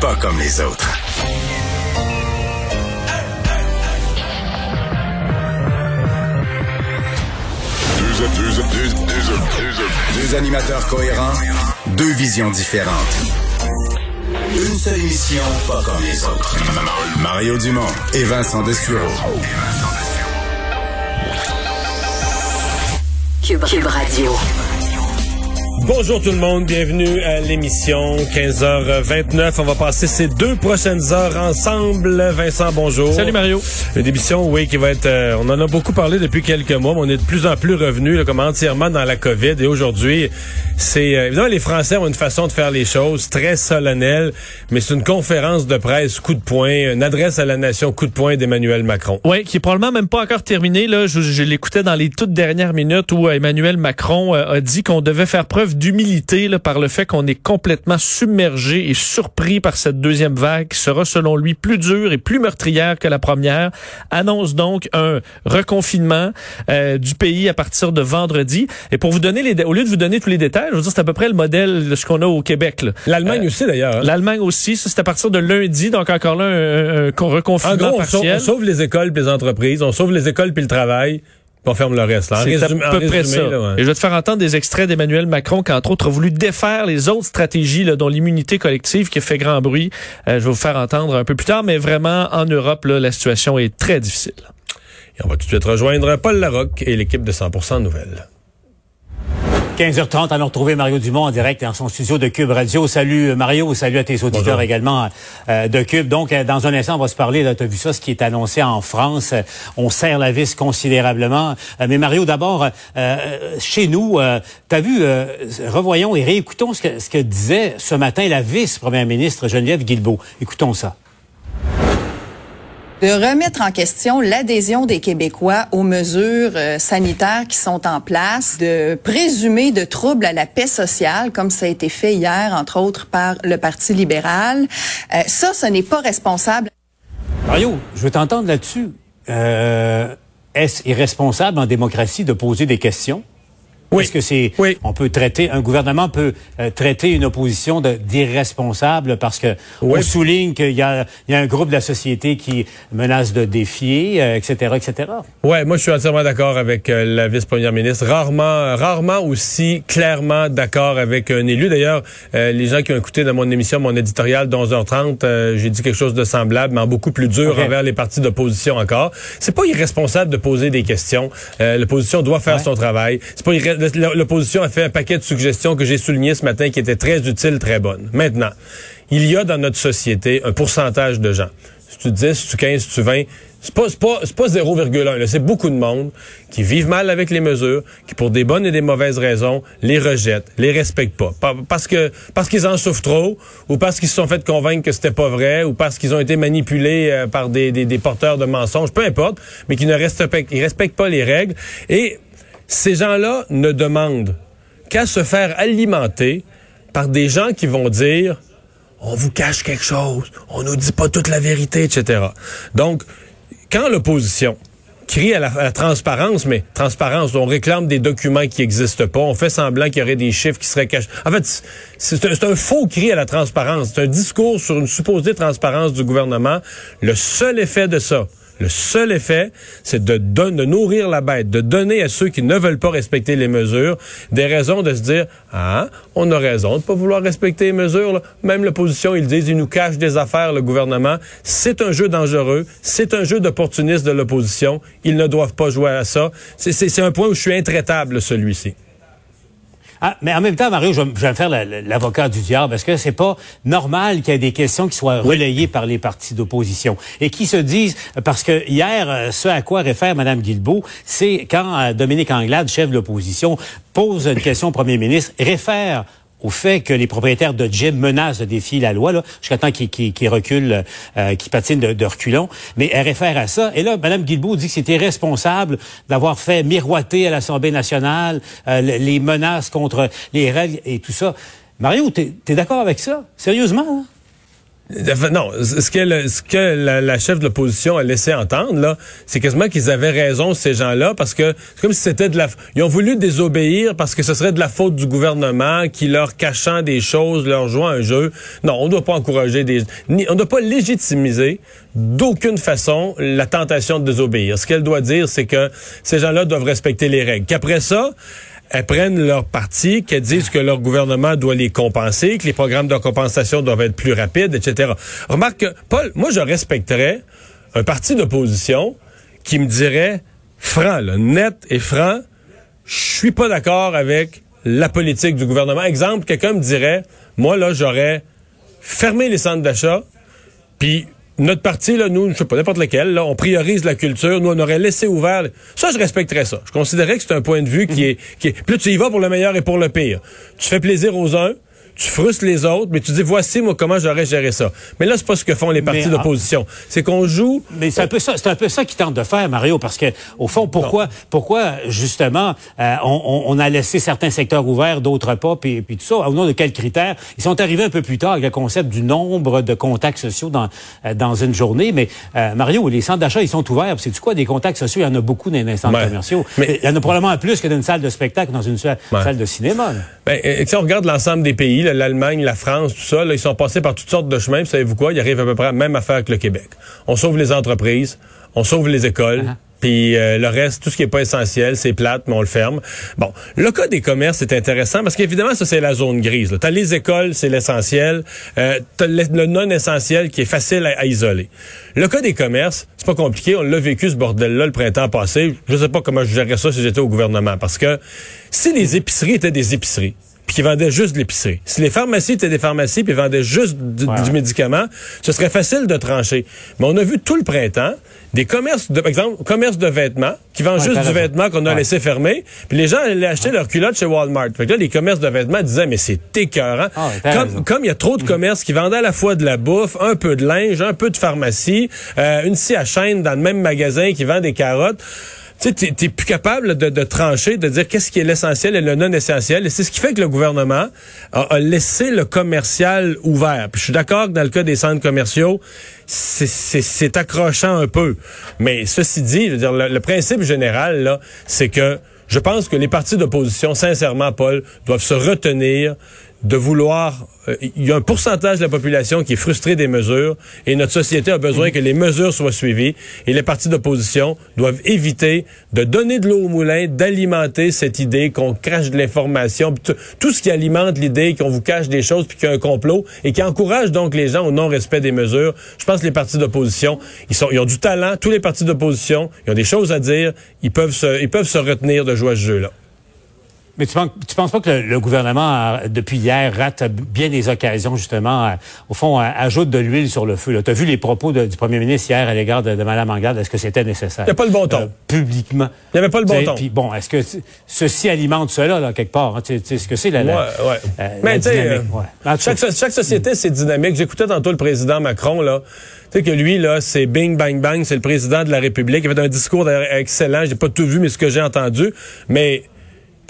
pas comme les autres. Deux, animateurs cohérents, deux visions différentes. Une seule émission, pas comme les autres. Mario Dumont et Vincent Dessureau. Cube, Cube Radio. Bonjour tout le monde, bienvenue à l'émission 15h29. On va passer ces deux prochaines heures ensemble. Vincent, bonjour. Salut Mario. Une émission, oui, qui va être... Euh, on en a beaucoup parlé depuis quelques mois, mais on est de plus en plus revenu comme entièrement dans la COVID. Et aujourd'hui, c'est... Euh, évidemment, les Français ont une façon de faire les choses très solennelle, mais c'est une conférence de presse coup de poing, une adresse à la nation coup de poing d'Emmanuel Macron. Oui, qui est probablement même pas encore terminé. Là, je, je l'écoutais dans les toutes dernières minutes où Emmanuel Macron euh, a dit qu'on devait faire preuve d'humilité par le fait qu'on est complètement submergé et surpris par cette deuxième vague qui sera selon lui plus dure et plus meurtrière que la première. Annonce donc un reconfinement euh, du pays à partir de vendredi. Et pour vous donner les, au lieu de vous donner tous les détails, je veux dire c'est à peu près le modèle de ce qu'on a au Québec. L'Allemagne euh, aussi d'ailleurs. Hein. L'Allemagne aussi, c'est à partir de lundi, donc encore là un, un, reconfinement partiel. On sauve les écoles, puis les entreprises, on sauve les écoles puis le travail. On ferme le reste. C'est à peu près ça. Et je vais te faire entendre des extraits d'Emmanuel Macron qui, entre autres, a voulu défaire les autres stratégies, là, dont l'immunité collective qui fait grand bruit. Euh, je vais vous faire entendre un peu plus tard, mais vraiment, en Europe, là, la situation est très difficile. Et on va tout de suite rejoindre Paul Larocque et l'équipe de 100% Nouvelles. 15h30, allons retrouver Mario Dumont en direct dans son studio de Cube Radio. Salut Mario, salut à tes auditeurs également euh, de Cube. Donc, euh, dans un instant, on va se parler, tu as vu ça, ce qui est annoncé en France. on serre la vis considérablement. Euh, mais Mario, d'abord, chez nous, tu as vu, revoyons et réécoutons ce que, ce que disait ce matin la vice-première ministre Geneviève Guilbeault. Écoutons ça de remettre en question l'adhésion des Québécois aux mesures euh, sanitaires qui sont en place, de présumer de troubles à la paix sociale, comme ça a été fait hier, entre autres, par le Parti libéral. Euh, ça, ce n'est pas responsable. Mario, je veux t'entendre là-dessus. Euh, est-ce irresponsable en démocratie de poser des questions? Oui. Est-ce que c'est oui. on peut traiter un gouvernement peut euh, traiter une opposition d'irresponsable parce que on souligne qu'il y a, il y a un groupe de la société qui menace de défier, euh, etc., etc. Ouais, moi je suis entièrement d'accord avec euh, la vice-première ministre. Rarement, rarement aussi clairement d'accord avec un élu. D'ailleurs, les gens qui ont écouté dans mon émission, mon éditorial de 11h30, j'ai dit quelque chose de semblable, mais en beaucoup plus dur envers les partis d'opposition encore. C'est pas irresponsable de poser des questions. L'opposition doit faire son travail. C'est pas l'opposition a fait un paquet de suggestions que j'ai soulignées ce matin qui étaient très utiles, très bonnes. Maintenant, il y a dans notre société un pourcentage de gens. Si tu 10, si tu 15, si tu 20, c'est pas, pas, pas 0,1. C'est beaucoup de monde qui vivent mal avec les mesures, qui pour des bonnes et des mauvaises raisons les rejettent, les respectent pas, parce qu'ils en souffrent trop, ou parce qu'ils se sont fait convaincre que c'était pas vrai, ou parce qu'ils ont été manipulés euh, par des, porteurs de mensonges, peu importe, mais qui ne respectent, respectent pas les règles. Et ces gens-là ne demandent qu'à se faire alimenter par des gens qui vont dire on vous cache quelque chose, on nous dit pas toute la vérité, etc. Donc, quand l'opposition crie à la, transparence, mais transparence, on réclame des documents qui n'existent pas, on fait semblant qu'il y aurait des chiffres qui seraient cachés. En fait, c'est un, faux cri à la transparence. C'est un discours sur une supposée transparence du gouvernement. Le seul effet de ça, le seul effet, c'est de, nourrir la bête, de donner à ceux qui ne veulent pas respecter les mesures des raisons de se dire ah on a raison de pas vouloir respecter les mesures. Même l'opposition ils disent ils nous cachent des affaires le gouvernement. C'est un jeu dangereux, c'est un jeu d'opportuniste de l'opposition. Ils ne doivent pas jouer à ça. C'est un point où je suis intraitable celui-ci. Ah, mais en même temps, Mario, je, vais me faire l'avocat du diable. Parce que c'est pas normal qu'il y ait des questions qui soient relayées par les partis d'opposition? Et qui se disent parce que hier, euh, ce à quoi réfère Mme Guilbeault, c'est quand euh, Dominique Anglade, chef de l'opposition, pose une question au premier ministre, réfère au fait que les propriétaires de gym menacent de défier la loi, jusqu'à temps qu'ils qu reculent, euh, qu'ils patinent de, de, reculons. Mais elle réfère à ça. Et là, Mme Guilbeault dit que c'était irresponsable d'avoir fait miroiter à l'Assemblée nationale euh, les menaces contre les règles et tout ça. Mario, tu es, d'accord avec ça? Sérieusement? Hein? Non, ce que, ce que la, chef de l'opposition a laissé entendre, là, c'est quasiment qu'ils avaient raison, ces gens-là, parce que c'est comme si c'était de la... Ils ont voulu désobéir parce que ce serait de la faute du gouvernement qui, leur cachant des choses, leur jouant un jeu. Non, on ne doit pas encourager des... Ni, on ne doit pas légitimiser d'aucune façon la tentation de désobéir. Ce qu'elle doit dire, c'est que ces gens-là doivent respecter les règles. Qu'après ça, elles prennent leur parti, qu'elles disent que leur gouvernement doit les compenser, que les programmes de compensation doivent être plus rapides, etc. Remarque, Paul, moi, je respecterais un parti d'opposition qui me dirait franc, net et franc, je suis pas d'accord avec la politique du gouvernement. Exemple, quelqu'un me dirait, moi, là, j'aurais fermé les centres d'achat, puis notre parti, là, nous, je sais pas, n'importe lequel, là, on priorise la culture, nous, on aurait laissé ouvert. Ça, je respecterais ça. Je considérais que c'est un point de vue qui, mhm. est, qui est. Puis là, tu y vas pour le meilleur et pour le pire. Tu fais plaisir aux uns, tu frustres les autres, mais tu dis voici moi comment j'aurais géré ça. Mais là c'est pas ce que font les partis d'opposition. C'est qu'on joue. Mais c'est un peu ça, c'est un peu ça qu'ils tentent de faire, Mario, parce que au fond, pourquoi, pourquoi justement euh, on, on, a laissé certains secteurs ouverts, d'autres pas, puis, puis tout ça. Au nom de quels critères? Ils sont arrivés un peu plus tard avec le concept du nombre de contacts sociaux dans euh, dans une journée. Mais euh, Mario, les centres d'achat ils sont ouverts. C'est du quoi des contacts sociaux? Il y en a beaucoup dans les centres commerciaux. Mais il y en a probablement plus que dans une salle de spectacle, dans une salle, de cinéma. Ben, si on regarde l'ensemble des pays l'Allemagne, la France, tout ça, là, ils sont passés par toutes sortes de chemins. savez-vous quoi? Ils arrivent à peu près à la même affaire que le Québec. On sauve les entreprises, on sauve les écoles. Uh-huh. Puis euh, le reste, tout ce qui est pas essentiel, c'est plate, mais on le ferme. Bon, le cas des commerces, c'est intéressant parce qu'évidemment, ça, c'est la zone grise. Tu as les écoles, c'est l'essentiel. Euh, tu as le, non-essentiel qui est facile à, isoler. Le cas des commerces, c'est pas compliqué. On l'a vécu, ce bordel-là, le printemps passé. Je sais pas comment je gérerais ça si j'étais au gouvernement. Parce que si les épiceries étaient des épiceries, puis qui vendaient juste de l'épicerie. Si les pharmacies étaient des pharmacies puis vendaient juste du, médicament, ce serait facile de trancher. Mais on a vu tout le printemps des commerces, de, par exemple, commerce de vêtements qui vendent juste du vêtement qu'on a laissé fermer. Puis les gens allaient acheter leurs culottes chez Walmart. Fait que là, les commerces de vêtements disaient mais c'est écœurant. Ah, comme il y a trop de commerces qui vendaient à la fois de la bouffe, un peu de linge, un peu de pharmacie, euh, une scie à chaîne dans le même magasin qui vend des carottes tu sais, t'es plus capable de, trancher, de dire qu'est-ce qui est l'essentiel et le non essentiel. Et c'est ce qui fait que le gouvernement a, laissé le commercial ouvert. Puis je suis d'accord que dans le cas des centres commerciaux, c'est accrochant un peu. Mais ceci dit, dire, le, le principe général là, c'est que je pense que les partis d'opposition, sincèrement, Paul, doivent se retenir de vouloir... Euh, il y a un pourcentage de la population qui est frustré des mesures et notre société a besoin que les mesures soient suivies et les partis d'opposition doivent éviter de donner de l'eau au moulin, d'alimenter cette idée qu'on crache de l'information, tout ce qui alimente l'idée qu'on vous cache des choses puis qu'il y a un complot et qui encourage donc les gens au non-respect des mesures. Je pense que les partis d'opposition, ils, ils ont du talent, tous les partis d'opposition, ils ont des choses à dire, ils peuvent se, ils peuvent se retenir de jouer à ce jeu-là. Mais tu penses, tu penses pas que le, gouvernement, depuis hier, rate bien des occasions, justement, au fond, ajoute de l'huile sur le feu. Tu as vu les propos du premier ministre hier à l'égard de, Mme Anglade? Est-ce que c'était nécessaire? Il n'y a pas le bon ton. Euh, publiquement. Il n'y avait pas le bon ton. Puis bon, est-ce que ceci alimente cela, là, quelque part? Hein? Tu sais ce que c'est, la, la, ouais, ouais. Euh, Mais tu sais, euh, chaque, chaque, société, c'est dynamique. J'écoutais tantôt le président Macron, là. Tu sais que lui, là, c'est bing, bang, bang, c'est le président de la République. Il avait un discours excellent. J'ai pas tout vu, mais ce que j'ai entendu. Mais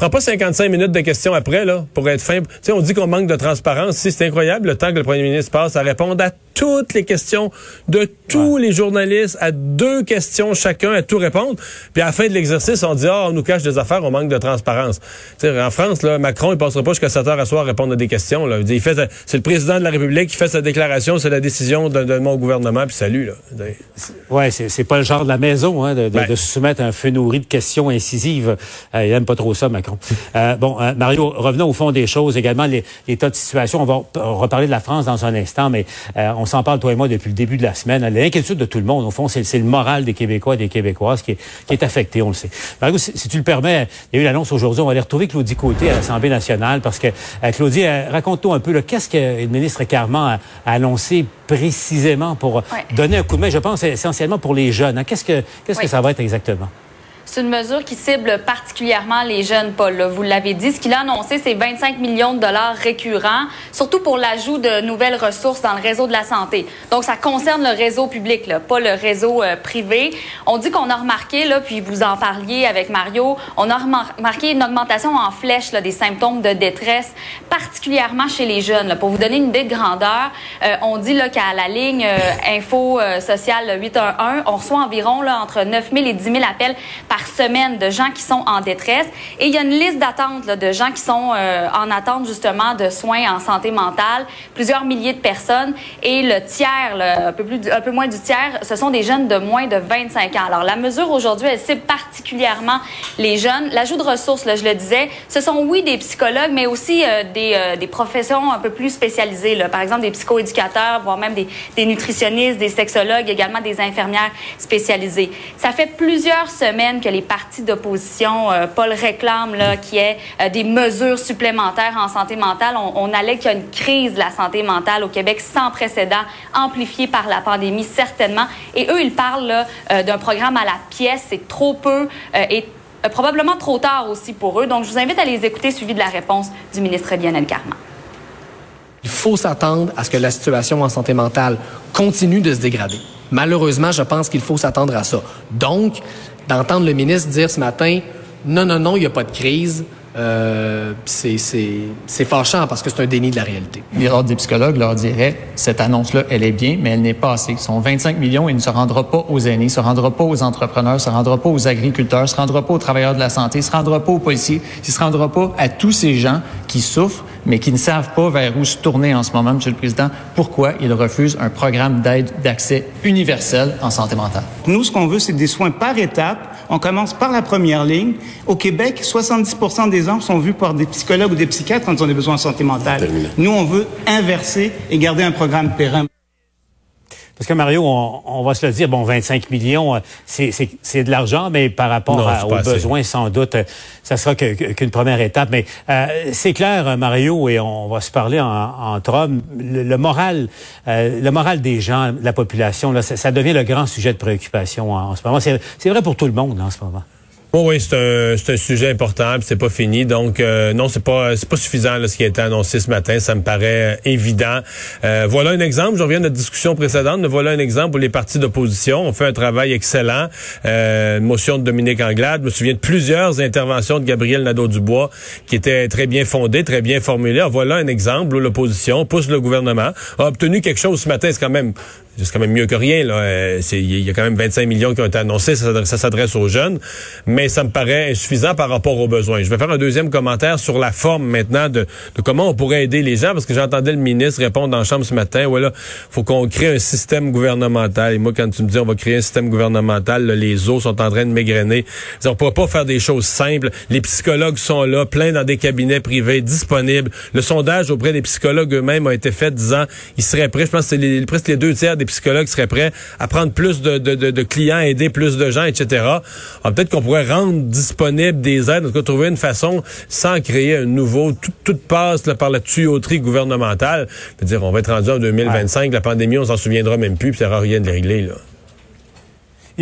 Prends pas 55 minutes de questions après, là, pour être fin. Tu sais, on dit qu'on manque de transparence. Si c'est incroyable le temps que le premier ministre passe à répondre à toutes les questions de tous les journalistes, à deux questions chacun, à tout répondre. Puis à la fin de l'exercice, on dit, ah, on nous cache des affaires, on manque de transparence. sais, en France, là, Macron, il passera pas jusqu'à 7 heures à soir à répondre à des questions. Là. Il fait, c'est le président de la République qui fait sa déclaration, c'est la décision de, mon gouvernement, puis salut. Là. Ouais, c'est pas le genre de la maison, hein, de, de, ben. se soumettre à un feu nourri de questions incisives. Euh, il aime pas trop ça, Macron. Euh, bon, euh, Mario, revenons au fond des choses également, les, les, tas de situation. On va reparler de la France dans un instant, mais on s'en parle, toi et moi, depuis le début de la semaine. L'inquiétude de tout le monde, au fond, c'est le moral des Québécois et des Québécoises qui est, qui est affecté, on le sait. Mario, si, tu le permets, il y a eu l'annonce aujourd'hui, on va aller retrouver Claudie Côté à l'Assemblée nationale, parce que, euh, Claudie, euh, raconte-nous un peu, qu'est-ce que le ministre Carman a, annoncé précisément pour donner un coup de main, je pense, essentiellement pour les jeunes. Hein? Qu'est-ce que, qu'est-ce que ça va être exactement? C'est une mesure qui cible particulièrement les jeunes, Paul. Vous l'avez dit, ce qu'il a annoncé, c'est 25 millions de dollars récurrents, surtout pour l'ajout de nouvelles ressources dans le réseau de la santé. Donc, ça concerne le réseau public, pas le réseau euh, privé. On dit qu'on a remarqué, là, puis vous en parliez avec Mario, on a remarqué une augmentation en flèche des symptômes de détresse, particulièrement chez les jeunes. Pour vous donner une idée de grandeur, euh, on dit qu'à la ligne euh, info sociale 811, on reçoit environ là, entre 9 000 et 10 000 appels par semaine de gens qui sont en détresse. Et il y a une liste d'attente de gens qui sont en attente justement de soins en santé mentale, plusieurs milliers de personnes. Et le tiers, un, peu plus, un peu moins du tiers, ce sont des jeunes de moins de 25 ans. Alors la mesure aujourd'hui, elle cible particulièrement les jeunes. L'ajout de ressources, là, je le disais, ce sont oui des psychologues, mais aussi euh, des, euh, des, professions un peu plus spécialisées. Par exemple, des psychoéducateurs, voire même des, des nutritionnistes, des sexologues, également des infirmières spécialisées. Ça fait plusieurs semaines que les partis d'opposition, euh, Paul réclame là, qu'il y ait des mesures supplémentaires en santé mentale. On, on allait qu'il y a une crise de la santé mentale au Québec sans précédent, amplifiée par la pandémie certainement. Et eux, ils parlent d'un programme à la pièce. C'est trop peu et euh, probablement trop tard aussi pour eux. Donc, je vous invite à les écouter, suivi de la réponse du ministre Lionel Carman. Il faut s'attendre à ce que la situation en santé mentale continue de se dégrader. Malheureusement, je pense qu'il faut s'attendre à ça. Donc, d'entendre le ministre dire ce matin, non, non, non, il n'y a pas de crise, euh, c'est fâchant parce que c'est un déni de la réalité. L'ordre des psychologues leur dirait cette annonce-là, elle est bien, mais elle n'est pas assez. Son 25 millions, il ne se rendra pas aux aînés, il se rendra pas aux entrepreneurs, il se rendra pas aux agriculteurs, il se rendra pas aux travailleurs de la santé, il se rendra pas aux policiers, il se rendra pas à tous ces gens qui souffrent, mais qui ne savent pas vers où se tourner en ce moment, Monsieur le Président. Pourquoi ils refusent un programme d'aide d'accès universel en santé mentale? Nous, ce qu'on veut, c'est des soins par étapes. On commence par la première ligne. Au Québec, 70% des gens sont vus par des psychologues ou des psychiatres quand ils ont des besoins en santé mentale. Nous, on veut inverser et garder un programme pérenne. Parce que Mario, on, va se le dire, bon, 25 millions, euh, c'est de l'argent, mais par rapport aux besoins, sans doute, euh, ça sera qu'une première étape. Mais euh, c'est clair, Mario, et on va se parler en, entre hommes, le, moral, le moral des gens, de la population, là, ça, devient le grand sujet de préoccupation en, en ce moment. C'est vrai pour tout le monde en ce moment. Oh oui, c'est un, un sujet important, c'est pas fini. Donc euh, non, c'est pas c'est pas suffisant ce qui a été annoncé ce matin. Ça me paraît euh, évident. Euh, voilà un exemple. Je reviens de notre discussion précédente. Mais voilà un exemple où les partis d'opposition ont fait un travail excellent. motion de Dominique Anglade. Je me souviens de plusieurs interventions de Gabriel Nadeau-Dubois qui étaient très bien fondées, très bien formulées. voilà un exemple où l'opposition pousse le gouvernement a obtenu quelque chose ce matin. C'est quand même c'est quand même mieux que rien. Là. Euh, il y a quand même 25 millions qui ont été annoncés. Ça, s'adresse aux jeunes. Mais ça me paraît insuffisant par rapport aux besoins. Je vais faire un deuxième commentaire sur la forme maintenant de, comment on pourrait aider les gens. Parce que j'entendais le ministre répondre la chambre ce matin. Voilà, faut qu'on crée un système gouvernemental. Et moi, quand tu me dis on va créer un système gouvernemental, les os sont en train de m'égrener. On ne pourra pas faire des choses simples. Les psychologues sont là, plein dans des cabinets privés, disponibles. Le sondage auprès des psychologues eux-mêmes a été fait disant ils seraient prêts. Je pense que c'est presque les deux tiers des psychologues seraient prêts à prendre plus de, de, de, clients, aider plus de gens, etc. Peut-être qu'on pourrait rendre disponible des aides, en tout cas trouver une façon sans créer un nouveau, tout, passe par la tuyauterie gouvernementale. Je dire, on va être rendu en 2025, la pandémie, on s'en souviendra même plus, puis ça rien de régler. Là.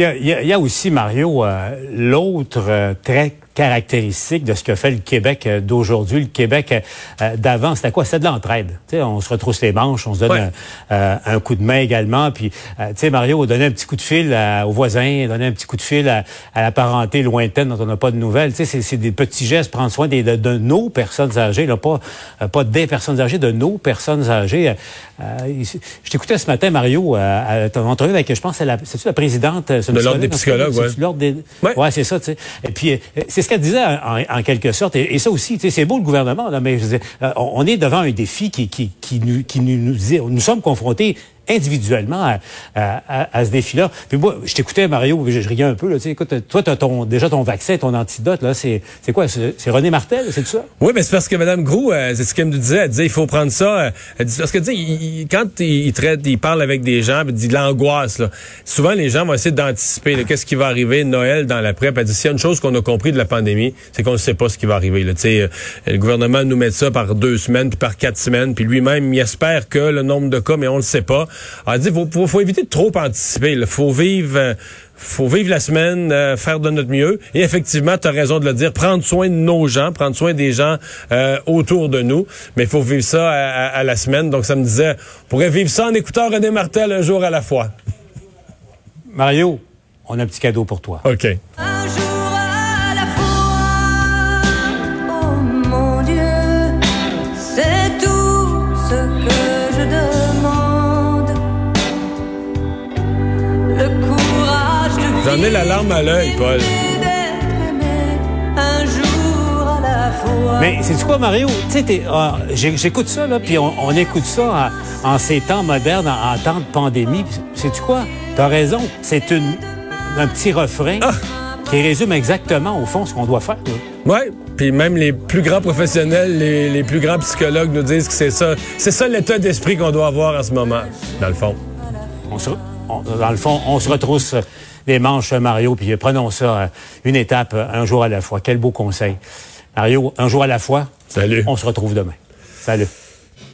Il y a, aussi, Mario, euh, l'autre euh, trait caractéristique de ce que fait le Québec euh, d'aujourd'hui. Le Québec euh, d'avant, c'était quoi? C'était de l'entraide. on se retrousse les manches, on se donne un, coup de main également. Puis, tu sais, Mario, donner un petit coup de fil aux voisins, donner un petit coup de fil à, la parenté lointaine dont on n'a pas de nouvelles. Tu sais, c'est des petits gestes, prendre soin des, de, nos personnes âgées, là, pas, pas des personnes âgées, de nos personnes âgées. je t'écoutais ce matin, Mario, à, ton entrevue avec, je pense, c'est la, la présidente... De l'ordre des psychologues, oui. Ouais, c'est ça, tu sais. Et puis, c'est ce qu'elle disait en, quelque sorte. Et, ça aussi, c'est beau le gouvernement, là, mais euh, on est devant un défi qui, qui, qui, nous, qui nous, nous sommes confrontés individuellement à, ce défi-là. Puis moi, je t'écoutais, Mario, je, riais un peu. Là, écoute, toi, tu as ton, déjà ton vaccin, ton antidote. là. C'est quoi? C'est René Martel, c'est ça? Oui, mais c'est parce que Mme Grou, euh, c'est ce qu'elle me disait. Elle disait, il faut prendre ça. Euh, elle dit, parce que, tu sais, quand il, traite, il parle avec des gens, il dit l'angoisse. Souvent, les gens vont essayer d'anticiper qu'est-ce qui va arriver Noël dans la prep. Elle dit, s'il y a une chose qu'on a compris de la pandémie, c'est qu'on ne sait pas ce qui va arriver. Là. euh, le gouvernement nous met ça par deux semaines, puis par quatre semaines, puis lui-même, il espère que le nombre de cas, mais on ne le sait pas. On a dit, faut, faut, éviter de trop anticiper. Il faut vivre... euh, faut vivre la semaine, euh, faire de notre mieux. Et effectivement, tu as raison de le dire, prendre soin de nos gens, prendre soin des gens euh, autour de nous. Mais il faut vivre ça à, à- à la semaine. Donc, ça me disait, on pourrait vivre ça en écoutant René Martel un jour à la fois. Mario, on a un petit cadeau pour toi. OK. J'en ai la larme à l'œil, Paul. Mais c'est quoi, Mario? Tu sais, t'es- ah, j'écoute ça, là, puis on, on écoute ça en, en ces temps modernes, en, en temps de pandémie. C'est-tu quoi? T'as raison. C'est une, un petit refrain Ah! qui résume exactement, au fond, ce qu'on doit faire. Ouais. Puis même les plus grands professionnels, les, les plus grands psychologues nous disent que c'est ça. C'est ça l'état d'esprit qu'on doit avoir en ce moment, dans le fond. On se- on- dans le fond, on se retrousse les manches, Mario, puis prenons ça euh, une étape, euh, un jour à la fois. Quel beau conseil. Mario, un jour à la fois. Salut. On se retrouve demain. Salut.